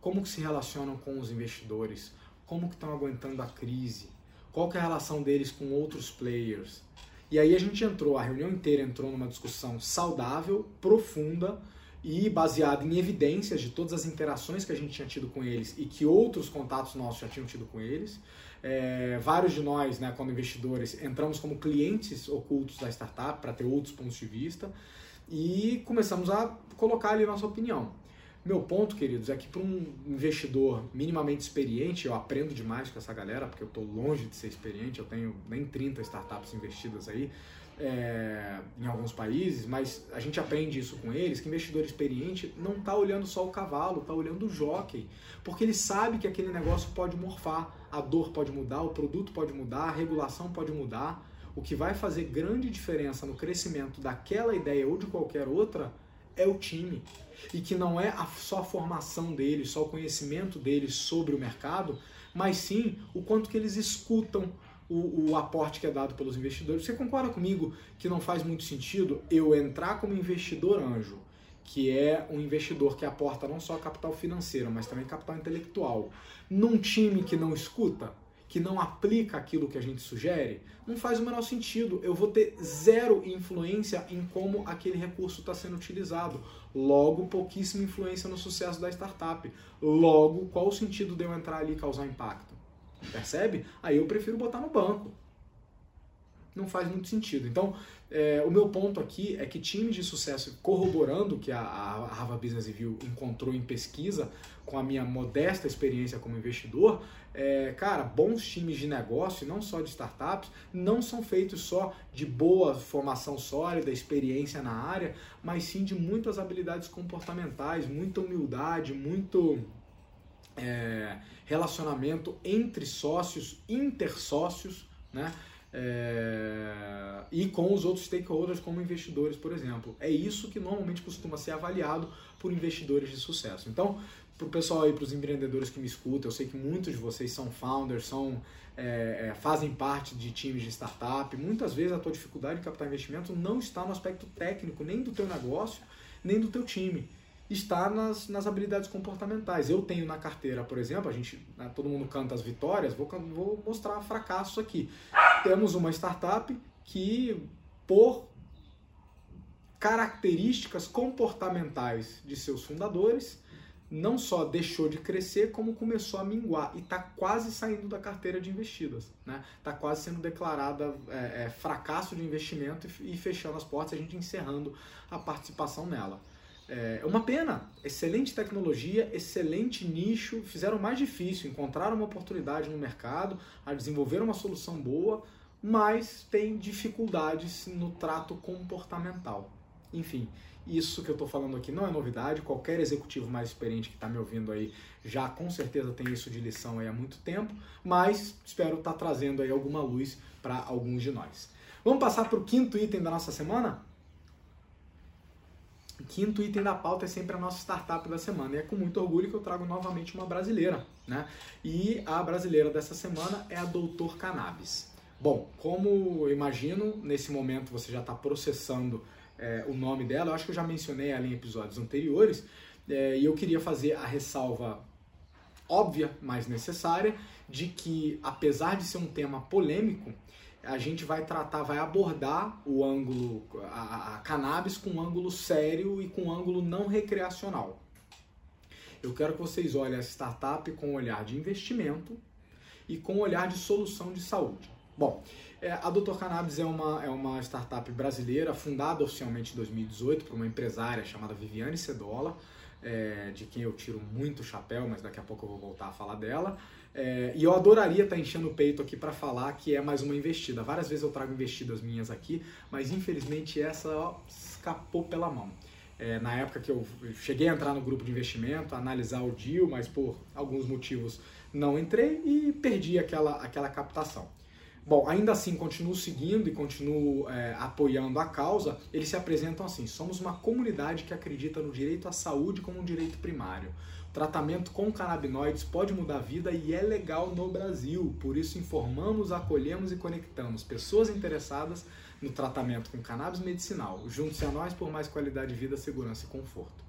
Speaker 1: Como que se relacionam com os investidores? Como que estão aguentando a crise? Qual que é a relação deles com outros players? E aí a gente entrou, a reunião inteira entrou numa discussão saudável, profunda, e baseado em evidências de todas as interações que a gente tinha tido com eles e que outros contatos nossos já tinham tido com eles. É, vários de nós, né, como investidores, entramos como clientes ocultos da startup para ter outros pontos de vista e começamos a colocar ali nossa opinião. Meu ponto, queridos, é que para um investidor minimamente experiente, eu aprendo demais com essa galera, porque eu estou longe de ser experiente, eu tenho nem 30 startups investidas aí, é, em alguns países, mas a gente aprende isso com eles, que investidor experiente não está olhando só o cavalo, está olhando o jockey, porque ele sabe que aquele negócio pode morfar, a dor pode mudar, o produto pode mudar, a regulação pode mudar. O que vai fazer grande diferença no crescimento daquela ideia ou de qualquer outra é o time. E que não é só a formação deles, só o conhecimento deles sobre o mercado, mas sim o quanto que eles escutam, o, o, aporte que é dado pelos investidores. Você concorda comigo que não faz muito sentido eu entrar como investidor anjo, que é um investidor que aporta não só capital financeiro, mas também capital intelectual, num time que não escuta, que não aplica aquilo que a gente sugere? Não faz o menor sentido. Eu vou ter zero influência em como aquele recurso está sendo utilizado. Logo, pouquíssima influência no sucesso da startup. Logo, qual o sentido de eu entrar ali e causar impacto? Percebe? Aí eu prefiro botar no banco. Não faz muito sentido. Então, é, o meu ponto aqui é que times de sucesso, corroborando que a, a Harvard Business Review encontrou em pesquisa, com a minha modesta experiência como investidor, é, cara, bons times de negócio, não só de startups, não são feitos só de boa formação sólida, experiência na área, mas sim de muitas habilidades comportamentais, muita humildade, muito é, relacionamento entre sócios, intersócios, né? É, e com os outros stakeholders, como investidores, por exemplo. É isso que normalmente costuma ser avaliado por investidores de sucesso. Então, para o pessoal aí, para os empreendedores que me escutam, eu sei que muitos de vocês são founders, são, é, é, fazem parte de times de startup. Muitas vezes a tua dificuldade de captar investimento não está no aspecto técnico, nem do teu negócio, nem do teu time está nas, nas habilidades comportamentais. Eu tenho na carteira, por exemplo, a gente, né, todo mundo canta as vitórias, vou, vou mostrar fracassos aqui. Temos uma startup que, por características comportamentais de seus fundadores, não só deixou de crescer, como começou a minguar e está quase saindo da carteira de investidas. Está né? Tá quase sendo declarada é, é, fracasso de investimento e, e fechando as portas, a gente encerrando a participação nela. É uma pena. Excelente tecnologia, excelente nicho, fizeram mais difícil, encontraram uma oportunidade no mercado, a desenvolver uma solução boa, mas tem dificuldades no trato comportamental. Enfim, isso que eu estou falando aqui não é novidade, qualquer executivo mais experiente que está me ouvindo aí já com certeza tem isso de lição aí há muito tempo, mas espero estar tá trazendo aí alguma luz para alguns de nós. Vamos passar para o quinto item da nossa semana? Quinto item da pauta é sempre a nossa startup da semana. E é com muito orgulho que eu trago novamente uma brasileira. Né? E a brasileira dessa semana é a Doutor Cannabis. Bom, como imagino, nesse momento você já está processando é, o nome dela, eu acho que eu já mencionei ela em episódios anteriores, é, e eu queria fazer a ressalva óbvia, mas necessária, de que apesar de ser um tema polêmico, a gente vai tratar, vai abordar o ângulo, a, a cannabis com um ângulo sério e com um ângulo não recreacional. Eu quero que vocês olhem essa startup com um olhar de investimento e com um olhar de solução de saúde. Bom, é, a Dr. Cannabis é uma, é uma startup brasileira fundada oficialmente em 2018 por uma empresária chamada Viviane Cedola, é, de quem eu tiro muito chapéu, mas daqui a pouco eu vou voltar a falar dela. É, e eu adoraria estar enchendo o peito aqui para falar que é mais uma investida. Várias vezes eu trago investidas minhas aqui, mas infelizmente essa ó, escapou pela mão. É, na época que eu cheguei a entrar no grupo de investimento, analisar o deal, mas por alguns motivos não entrei e perdi aquela, aquela captação. Bom, ainda assim, continuo seguindo e continuo é, apoiando a causa. Eles se apresentam assim: somos uma comunidade que acredita no direito à saúde como um direito primário. Tratamento com canabinoides pode mudar a vida e é legal no Brasil. Por isso, informamos, acolhemos e conectamos pessoas interessadas no tratamento com cannabis medicinal. Junte-se a nós por mais qualidade de vida, segurança e conforto.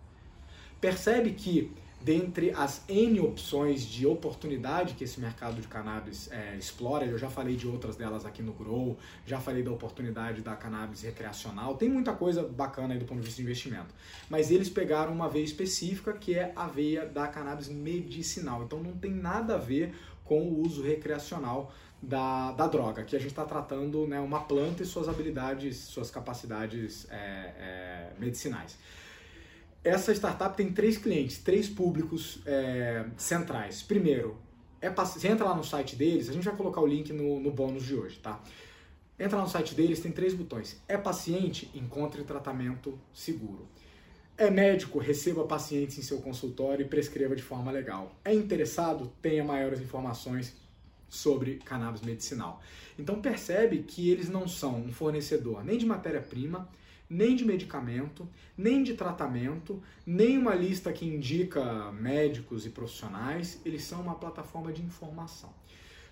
Speaker 1: Percebe que dentre as N opções de oportunidade que esse mercado de cannabis é, explora, eu já falei de outras delas aqui no Grow, já falei da oportunidade da cannabis recreacional, tem muita coisa bacana aí do ponto de vista de investimento. Mas eles pegaram uma veia específica que é a veia da cannabis medicinal, então não tem nada a ver com o uso recreacional da, da droga, que a gente está tratando né, uma planta e suas habilidades, suas capacidades é, é, medicinais. Essa startup tem três clientes, três públicos é, centrais. Primeiro, é, você entra lá no site deles, a gente vai colocar o link no, no bônus de hoje, tá? Entra lá no site deles, tem três botões. É paciente? Encontre tratamento seguro. É médico? Receba pacientes em seu consultório e prescreva de forma legal. É interessado? Tenha maiores informações sobre cannabis medicinal. Então percebe que eles não são um fornecedor nem de matéria-prima, nem de medicamento, nem de tratamento, nem uma lista que indica médicos e profissionais, eles são uma plataforma de informação.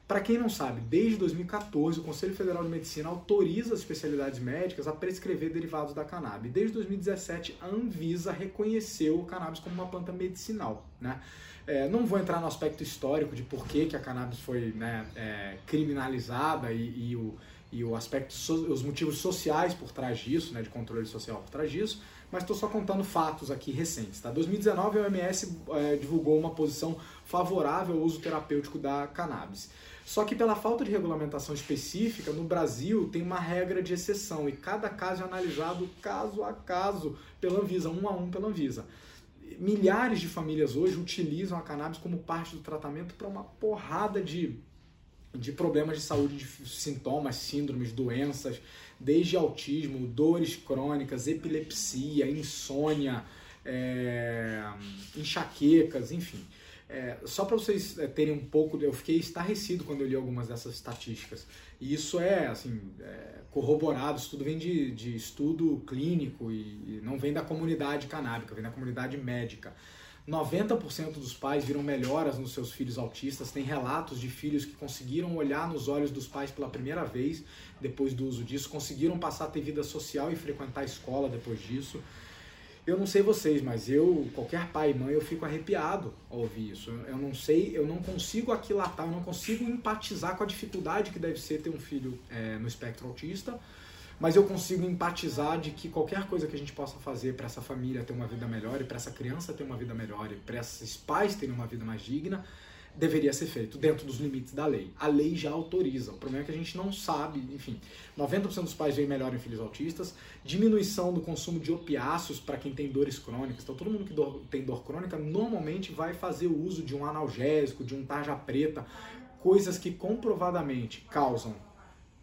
Speaker 1: Para quem não sabe, desde 2014 o Conselho Federal de Medicina autoriza as especialidades médicas a prescrever derivados da cannabis. Desde 2017 a Anvisa reconheceu o cannabis como uma planta medicinal. Né? É, não vou entrar no aspecto histórico de por que, que a cannabis foi né, é, criminalizada e, e o e o aspecto, os motivos sociais por trás disso, né, de controle social por trás disso, mas estou só contando fatos aqui recentes. Tá? 2019 a OMS é, divulgou uma posição favorável ao uso terapêutico da cannabis. Só que pela falta de regulamentação específica, no Brasil tem uma regra de exceção e cada caso é analisado caso a caso pela Anvisa, um a um pela Anvisa. Milhares de famílias hoje utilizam a cannabis como parte do tratamento para uma porrada de de problemas de saúde, de sintomas, síndromes, doenças, desde autismo, dores crônicas, epilepsia, insônia, é, enxaquecas, enfim. É, só para vocês é, terem um pouco, eu fiquei estarrecido quando eu li algumas dessas estatísticas. E isso é, assim, é, corroborado, isso tudo vem de, de estudo clínico e, e não vem da comunidade canábica, vem da comunidade médica. 90% dos pais viram melhoras nos seus filhos autistas. Tem relatos de filhos que conseguiram olhar nos olhos dos pais pela primeira vez depois do uso disso, conseguiram passar a ter vida social e frequentar a escola depois disso. Eu não sei vocês, mas eu, qualquer pai e mãe, eu fico arrepiado ao ouvir isso. Eu não sei, eu não consigo aquilatar, eu não consigo empatizar com a dificuldade que deve ser ter um filho é, no espectro autista mas eu consigo empatizar de que qualquer coisa que a gente possa fazer para essa família ter uma vida melhor e para essa criança ter uma vida melhor e para esses pais terem uma vida mais digna deveria ser feito dentro dos limites da lei. A lei já autoriza. O problema é que a gente não sabe, enfim. 90% dos pais veem melhor em filhos autistas, diminuição do consumo de opiáceos para quem tem dores crônicas. Então, todo mundo que dor, tem dor crônica normalmente vai fazer o uso de um analgésico, de um tarja preta, coisas que comprovadamente causam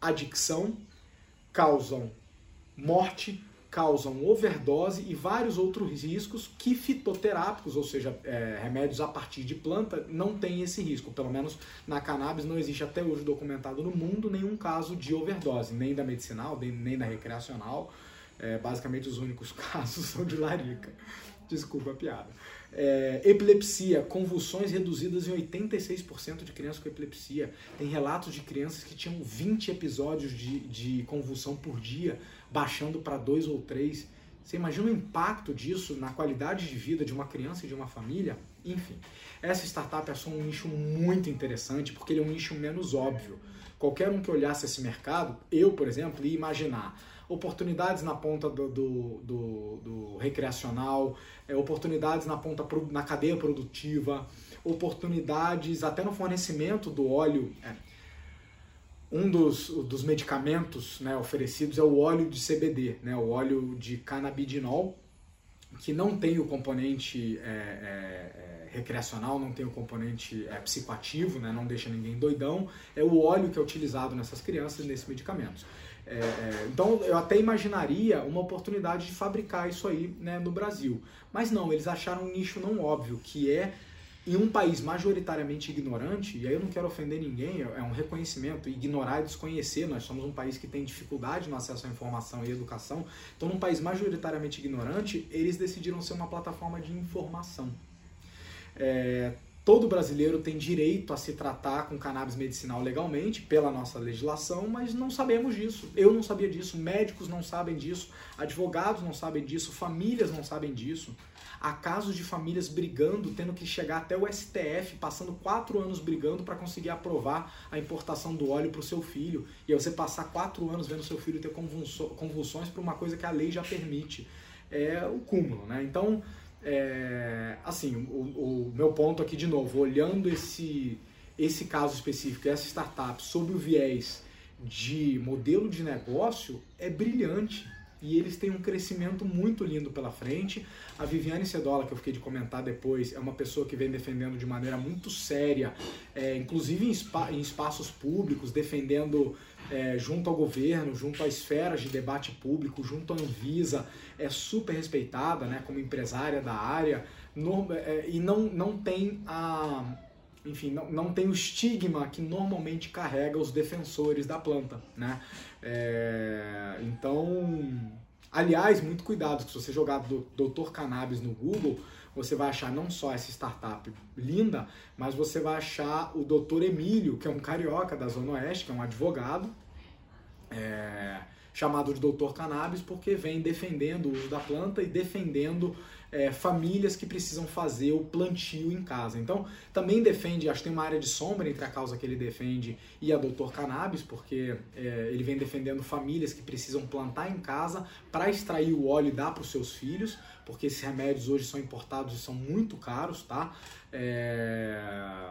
Speaker 1: adicção causam morte, causam overdose e vários outros riscos que fitoterápicos, ou seja, é, remédios a partir de planta, não têm esse risco. Pelo menos na cannabis não existe até hoje documentado no mundo nenhum caso de overdose, nem da medicinal, nem da recreacional. É, basicamente os únicos casos são de larica. Desculpa a piada. É, epilepsia, convulsões reduzidas em 86% de crianças com epilepsia. Tem relatos de crianças que tinham 20 episódios de, de convulsão por dia, baixando para dois ou três. Você imagina o impacto disso na qualidade de vida de uma criança e de uma família? Enfim, essa startup é só um nicho muito interessante porque ele é um nicho menos óbvio. Qualquer um que olhasse esse mercado, eu, por exemplo, ia imaginar oportunidades na ponta do, do, do, do recreacional, é, oportunidades na ponta na cadeia produtiva, oportunidades até no fornecimento do óleo. É, um dos, dos medicamentos né, oferecidos é o óleo de CBD, né, o óleo de canabidinol, que não tem o componente é, é, é, recreacional, não tem o componente é, psicoativo, né, não deixa ninguém doidão, é o óleo que é utilizado nessas crianças, nesses medicamentos. É, é, então eu até imaginaria uma oportunidade de fabricar isso aí né, no Brasil. Mas não, eles acharam um nicho não óbvio, que é em um país majoritariamente ignorante, e aí eu não quero ofender ninguém, é um reconhecimento, ignorar e desconhecer, nós somos um país que tem dificuldade no acesso à informação e educação, então num país majoritariamente ignorante, eles decidiram ser uma plataforma de informação. É, todo brasileiro tem direito a se tratar com cannabis medicinal legalmente, pela nossa legislação, mas não sabemos disso. Eu não sabia disso, médicos não sabem disso, advogados não sabem disso, famílias não sabem disso. Há casos de famílias brigando, tendo que chegar até o STF, passando quatro anos brigando para conseguir aprovar a importação do óleo para o seu filho. E aí você passar quatro anos vendo seu filho ter convulsões por uma coisa que a lei já permite. É o cúmulo, né? Então, é, assim, o, o meu ponto aqui de novo, olhando esse, esse caso específico, essa startup, sob o viés de modelo de negócio, é brilhante e eles têm um crescimento muito lindo pela frente. A Viviane Cedola, que eu fiquei de comentar depois, é uma pessoa que vem defendendo de maneira muito séria, é, inclusive em, em, espaços públicos, defendendo é, junto ao governo, junto a esferas de debate público, junto à Anvisa, é super respeitada né, como empresária da área no, é, e não, não tem a enfim, não, não tem o estigma que normalmente carrega os defensores da planta, né? É, então, aliás, muito cuidado, que se você jogar Doutor Cannabis no Google, você vai achar não só essa startup linda, mas você vai achar o Doutor Emílio, que é um carioca da Zona Oeste, que é um advogado, é, chamado de Doutor Cannabis, porque vem defendendo o uso da planta e defendendo é, famílias que precisam fazer o plantio em casa. Então, também defende, acho que tem uma área de sombra entre a causa que ele defende e a Doutor Cannabis, porque é, ele vem defendendo famílias que precisam plantar em casa para extrair o óleo e dar para os seus filhos, porque esses remédios hoje são importados e são muito caros, tá? É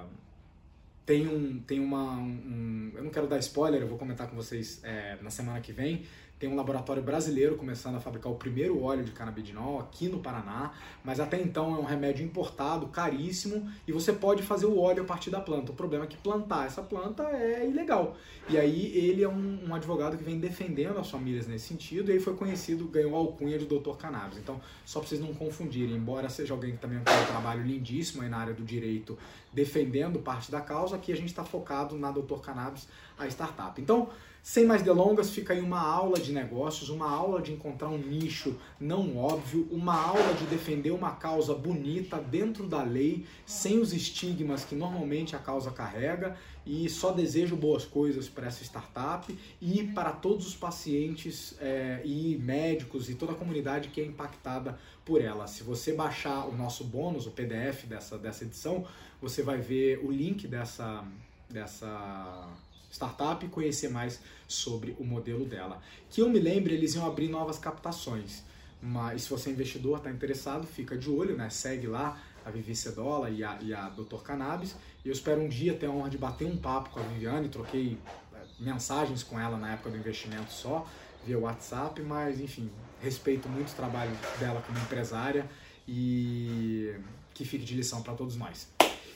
Speaker 1: tem um tem uma um, eu não quero dar spoiler eu vou comentar com vocês é, na semana que vem tem um laboratório brasileiro começando a fabricar o primeiro óleo de canabidinol aqui no Paraná, mas até então é um remédio importado, caríssimo, e você pode fazer o óleo a partir da planta. O problema é que plantar essa planta é ilegal. E aí ele é um, um advogado que vem defendendo as famílias nesse sentido, e ele foi conhecido, ganhou a alcunha de Dr. Cannabis. Então, só para vocês não confundirem, embora seja alguém que também tem um trabalho lindíssimo aí na área do direito, defendendo parte da causa, aqui a gente está focado na Dr. Cannabis, a startup. Então, sem mais delongas, fica aí uma aula de negócios, uma aula de encontrar um nicho não óbvio, uma aula de defender uma causa bonita dentro da lei, sem os estigmas que normalmente a causa carrega. E só desejo boas coisas para essa startup e para todos os pacientes é, e médicos e toda a comunidade que é impactada por ela. Se você baixar o nosso bônus, o PDF dessa, dessa edição, você vai ver o link dessa, dessa startup e conhecer mais sobre o modelo dela. Que eu me lembre, eles iam abrir novas captações. Mas se você é investidor, está interessado, fica de olho, né? Segue lá a Vivi Cedola e a, e a Dr. Cannabis. E eu espero um dia ter a honra de bater um papo com a Viviane, troquei é, mensagens com ela na época do investimento só, via WhatsApp, mas enfim, respeito muito o trabalho dela como empresária e que fique de lição para todos nós.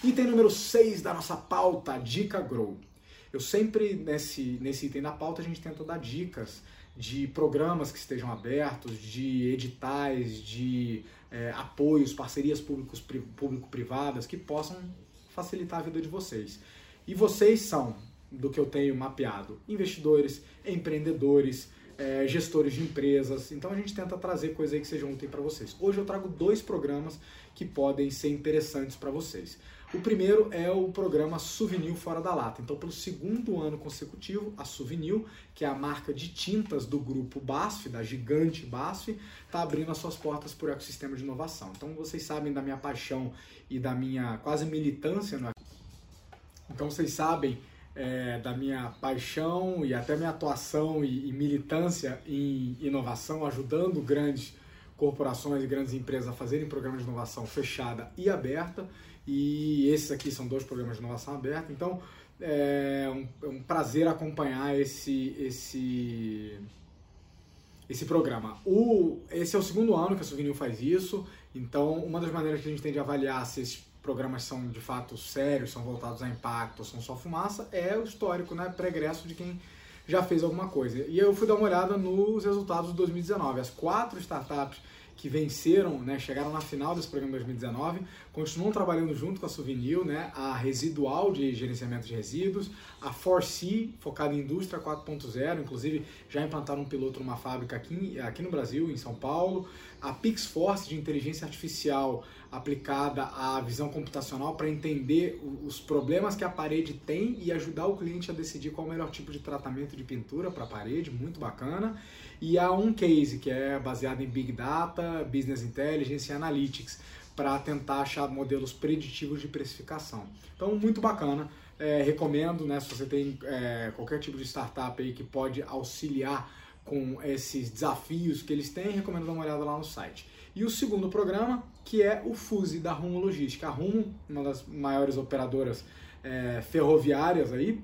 Speaker 1: Item número 6 da nossa pauta, Dica Grow. Eu sempre, nesse, nesse item da pauta, a gente tenta dar dicas de programas que estejam abertos, de editais, de é, apoios, parcerias público-privadas que possam facilitar a vida de vocês. E vocês são, do que eu tenho mapeado, investidores, empreendedores, é, gestores de empresas. Então a gente tenta trazer coisas aí que sejam úteis para vocês. Hoje eu trago dois programas que podem ser interessantes para vocês. O primeiro é o programa Souvenir Fora da Lata. Então, pelo segundo ano consecutivo, a Souvenir, que é a marca de tintas do grupo BASF, da gigante BASF, está abrindo as suas portas para o ecossistema de inovação. Então, vocês sabem da minha paixão e da minha quase militância no Então, vocês sabem é, da minha paixão e até minha atuação e, e militância em inovação, ajudando grandes corporações e grandes empresas a fazerem programas de inovação fechada e aberta. E esses aqui são dois programas de inovação aberta. Então, é um, é um prazer acompanhar esse, esse, esse programa. O, esse é o segundo ano que a Souvenir faz isso. Então, uma das maneiras que a gente tem de avaliar se esses programas são de fato sérios, são voltados a impacto, são só fumaça, é o histórico, né, pregresso de quem já fez alguma coisa. E eu fui dar uma olhada nos resultados de 2019. As quatro startups que venceram, né, chegaram na final desse programa de 2019, continuam trabalhando junto com a Souvenir, né, a Residual de gerenciamento de resíduos, a 4C, focada em indústria 4.0, inclusive já implantaram um piloto numa fábrica aqui, aqui no Brasil, em São Paulo, a PixForce de inteligência artificial aplicada à visão computacional para entender os problemas que a parede tem e ajudar o cliente a decidir qual é o melhor tipo de tratamento de pintura para a parede, muito bacana. E a um case que é baseado em Big Data, Business Intelligence e Analytics para tentar achar modelos preditivos de precificação. Então, muito bacana. É, recomendo, né, se você tem é, qualquer tipo de startup aí que pode auxiliar com esses desafios que eles têm, recomendo dar uma olhada lá no site. E o segundo programa, que é o FUSE da Rumo Logística. A Rumo, uma das maiores operadoras é, ferroviárias aí,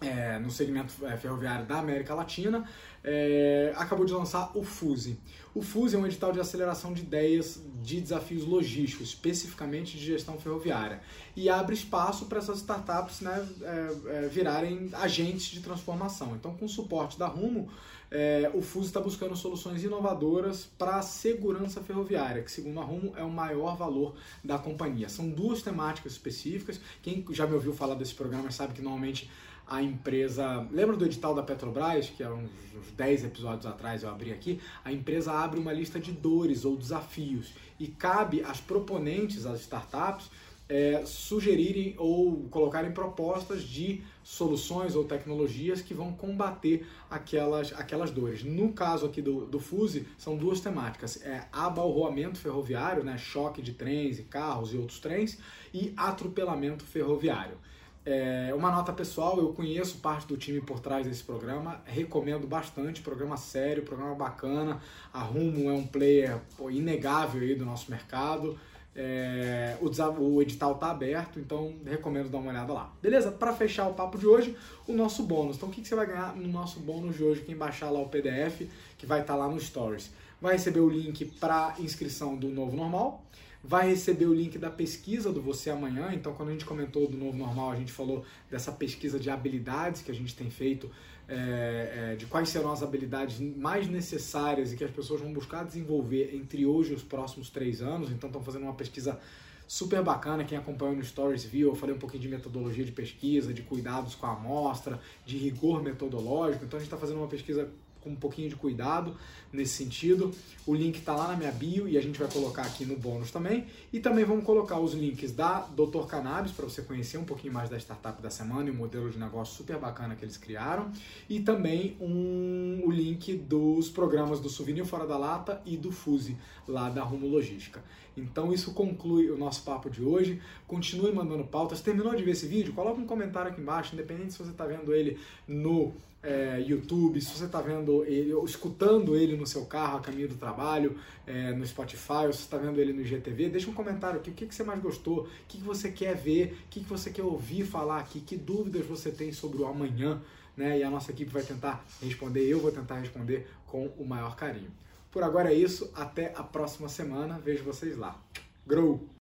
Speaker 1: é, no segmento é, ferroviário da América Latina, é, acabou de lançar o FUSE. O FUSE é um edital de aceleração de ideias de desafios logísticos, especificamente de gestão ferroviária, e abre espaço para essas startups né, é, é, virarem agentes de transformação. Então, com o suporte da Rumo, é, o FUSE está buscando soluções inovadoras para a segurança ferroviária, que, segundo a Rumo, é o maior valor da companhia. São duas temáticas específicas. Quem já me ouviu falar desse programa sabe que normalmente a empresa. Lembra do edital da Petrobras, que há uns, uns 10 episódios atrás eu abri aqui? A empresa abre uma lista de dores ou desafios e cabe às proponentes, às startups, é, sugerirem ou colocarem propostas de soluções ou tecnologias que vão combater aquelas, aquelas dores. No caso aqui do, do FUSE, são duas temáticas: é abalroamento ferroviário, né, choque de trens e carros e outros trens, e atropelamento ferroviário. É, uma nota pessoal, eu conheço parte do time por trás desse programa, recomendo bastante, programa sério, programa bacana, a Rumo é um player pô, inegável aí do nosso mercado, é, o, o, edital está aberto, então recomendo dar uma olhada lá. Beleza? Para fechar o papo de hoje, o nosso bônus. Então o que, que você vai ganhar no nosso bônus de hoje? Quem baixar lá o PDF, que vai estar tá lá no Stories, vai receber o link para inscrição do novo normal, vai receber o link da pesquisa do Você Amanhã. Então, quando a gente comentou do Novo Normal, a gente falou dessa pesquisa de habilidades que a gente tem feito, é, é, de quais serão as habilidades mais necessárias e que as pessoas vão buscar desenvolver entre hoje e os próximos três anos. Então, estão fazendo uma pesquisa super bacana. Quem acompanhou no Stories viu, eu falei um pouquinho de metodologia de pesquisa, de cuidados com a amostra, de rigor metodológico. Então, a gente está fazendo uma pesquisa com um pouquinho de cuidado nesse sentido. O link está lá na minha bio e a gente vai colocar aqui no bônus também. E também vamos colocar os links da Dr. Cannabis para você conhecer um pouquinho mais da startup da semana e o modelo de negócio super bacana que eles criaram. E também um, o link dos programas do Souvenir Fora da Lata e do Fuse, lá da Rumo Logística. Então isso conclui o nosso papo de hoje. Continue mandando pautas. Terminou de ver esse vídeo? Coloca um comentário aqui embaixo, independente se você está vendo ele no é, YouTube, se você está vendo ele, ou escutando ele no seu carro a caminho do trabalho, é, no Spotify, ou se está vendo ele no IGTV, deixa um comentário aqui, o que, que você mais gostou, o que, que você quer ver, o que, que você quer ouvir falar aqui, que dúvidas você tem sobre o amanhã, né? E a nossa equipe vai tentar responder, eu vou tentar responder com o maior carinho. Por agora é isso, até a próxima semana, vejo vocês lá. Grow!